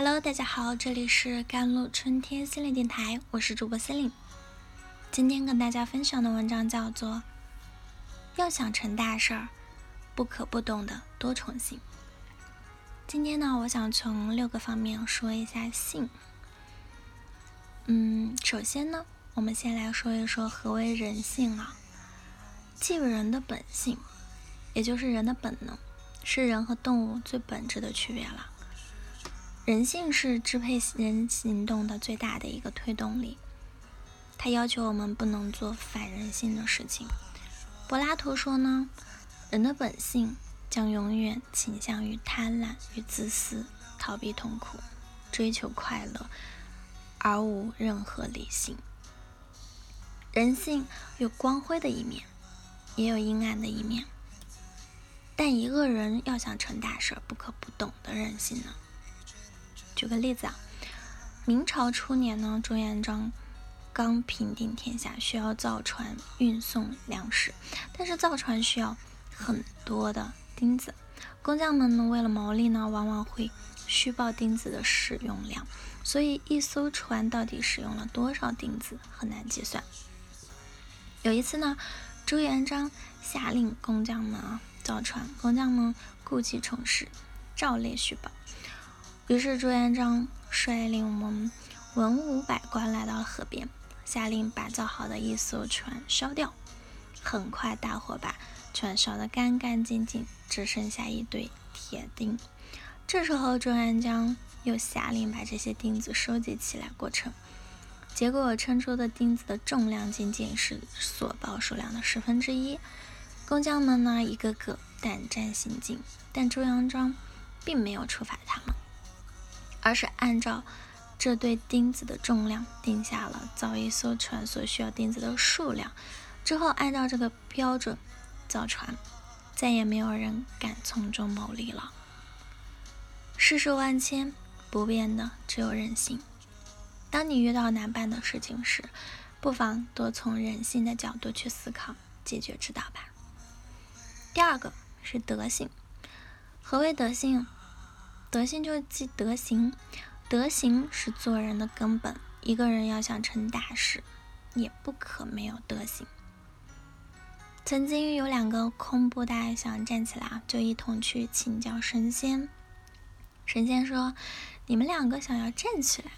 Hello，大家好，这里是甘露春天心灵电台，我是主播心灵。今天跟大家分享的文章叫做《要想成大事儿，不可不懂的多重性》。今天呢，我想从六个方面说一下性。嗯，首先呢，我们先来说一说何为人性啊？即人的本性，也就是人的本能，是人和动物最本质的区别了。人性是支配人行动的最大的一个推动力，它要求我们不能做反人性的事情。柏拉图说呢，人的本性将永远倾向于贪婪与自私，逃避痛苦，追求快乐，而无任何理性。人性有光辉的一面，也有阴暗的一面，但一个人要想成大事，不可不懂得人性呢。举个例子啊，明朝初年呢，朱元璋刚平定天下，需要造船运送粮食，但是造船需要很多的钉子，工匠们呢为了牟利呢，往往会虚报钉子的使用量，所以一艘船到底使用了多少钉子很难计算。有一次呢，朱元璋下令工匠们啊造船，工匠们故技重施，照例虚报。于是朱元璋率领我们文武百官来到河边，下令把造好的一艘船烧掉。很快，大火把船烧得干干净净，只剩下一堆铁钉。这时候，朱元璋又下令把这些钉子收集起来过称。结果称出的钉子的重量仅仅是所报数量的十分之一。工匠们呢，一个个胆战心惊，但朱元璋并没有处罚他们。而是按照这对钉子的重量定下了造一艘船所需要钉子的数量，之后按照这个标准造船，再也没有人敢从中牟利了。世事万千，不变的只有人性。当你遇到难办的事情时，不妨多从人性的角度去思考解决之道吧。第二个是德性，何为德性？德性就是即德行，德行是做人的根本。一个人要想成大事，也不可没有德行。曾经有两个空布袋想站起来，就一同去请教神仙。神仙说：“你们两个想要站起来，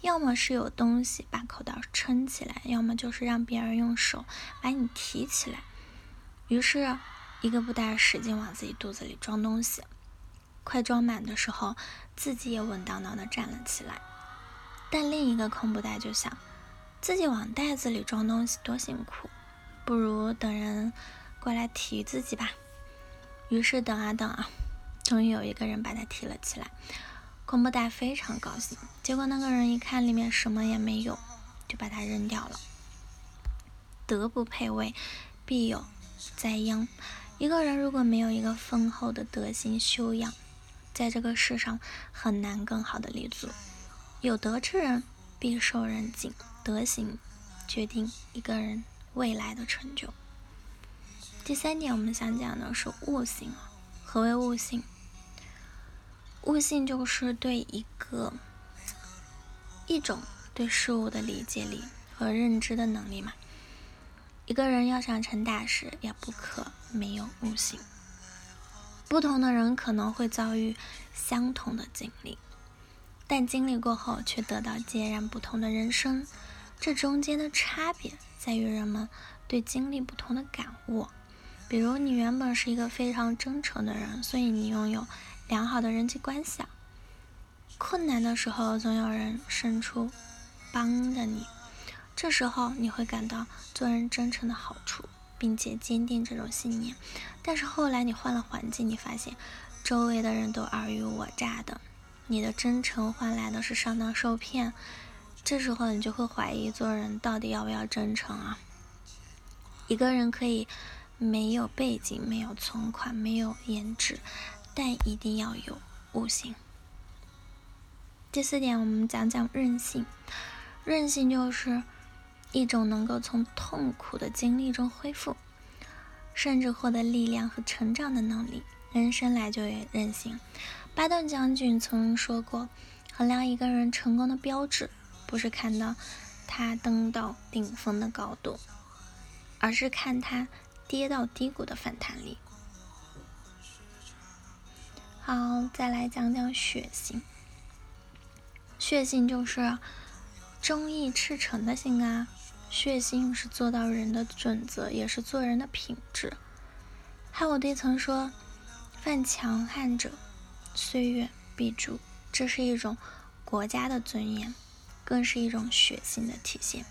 要么是有东西把口袋撑起来，要么就是让别人用手把你提起来。”于是，一个布袋使劲往自己肚子里装东西。快装满的时候，自己也稳当当的站了起来。但另一个空布袋就想，自己往袋子里装东西多辛苦，不如等人过来提自己吧。于是等啊等啊，终于有一个人把他提了起来。空布袋非常高兴，结果那个人一看里面什么也没有，就把它扔掉了。德不配位，必有灾殃。一个人如果没有一个丰厚的德行修养，在这个世上很难更好的立足。有德之人必受人敬，德行决定一个人未来的成就。第三点，我们想讲的是悟性。何为悟性？悟性就是对一个一种对事物的理解力和认知的能力嘛。一个人要想成大事，也不可没有悟性。不同的人可能会遭遇相同的经历，但经历过后却得到截然不同的人生。这中间的差别在于人们对经历不同的感悟。比如，你原本是一个非常真诚的人，所以你拥有良好的人际关系。困难的时候，总有人伸出帮着你，这时候你会感到做人真诚的好处。并且坚定这种信念，但是后来你换了环境，你发现周围的人都尔虞我诈的，你的真诚换来的是上当受骗，这时候你就会怀疑做人到底要不要真诚啊？一个人可以没有背景、没有存款、没有颜值，但一定要有悟性。第四点，我们讲讲韧性，韧性就是。一种能够从痛苦的经历中恢复，甚至获得力量和成长的能力。人生来就有韧性。巴顿将军曾说过：“衡量一个人成功的标志，不是看到他登到顶峰的高度，而是看他跌到低谷的反弹力。好，再来讲讲血性。血性就是忠义赤诚的心啊。血性是做到人的准则，也是做人的品质。汉武帝曾说：“犯强悍者，岁月必诛。”这是一种国家的尊严，更是一种血性的体现。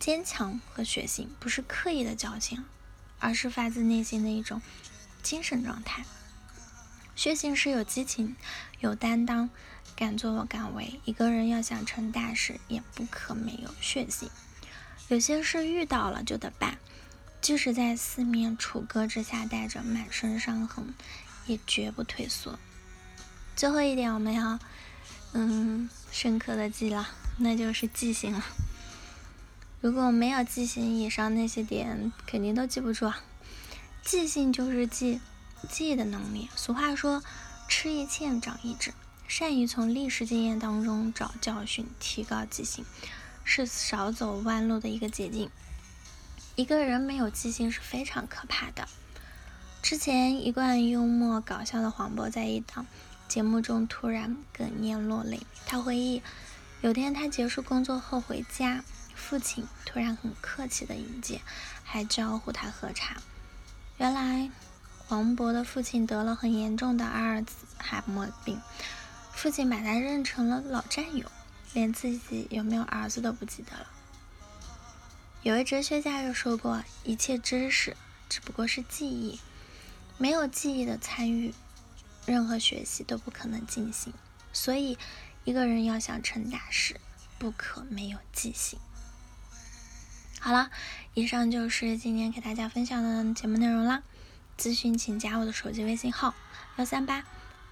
坚强和血性不是刻意的矫情，而是发自内心的一种精神状态。血性是有激情、有担当。敢作敢为，一个人要想成大事，也不可没有血性。有些事遇到了就得办，即使在四面楚歌之下带着满身伤痕，也绝不退缩。最后一点，我们要嗯深刻的记了，那就是记性了。如果没有记性，以上那些点肯定都记不住啊。记性就是记记忆的能力。俗话说，吃一堑长一智。善于从历史经验当中找教训，提高记性，是少走弯路的一个捷径。一个人没有记性是非常可怕的。之前一贯幽默搞笑的黄渤在一档节目中突然哽咽落泪。他回忆，有天他结束工作后回家，父亲突然很客气的迎接，还招呼他喝茶。原来黄渤的父亲得了很严重的阿尔兹海默病。父亲把他认成了老战友，连自己有没有儿子都不记得了。有位哲学家又说过：“一切知识只不过是记忆，没有记忆的参与，任何学习都不可能进行。所以，一个人要想成大事，不可没有记性。”好了，以上就是今天给大家分享的节目内容啦。咨询请加我的手机微信号：幺三八。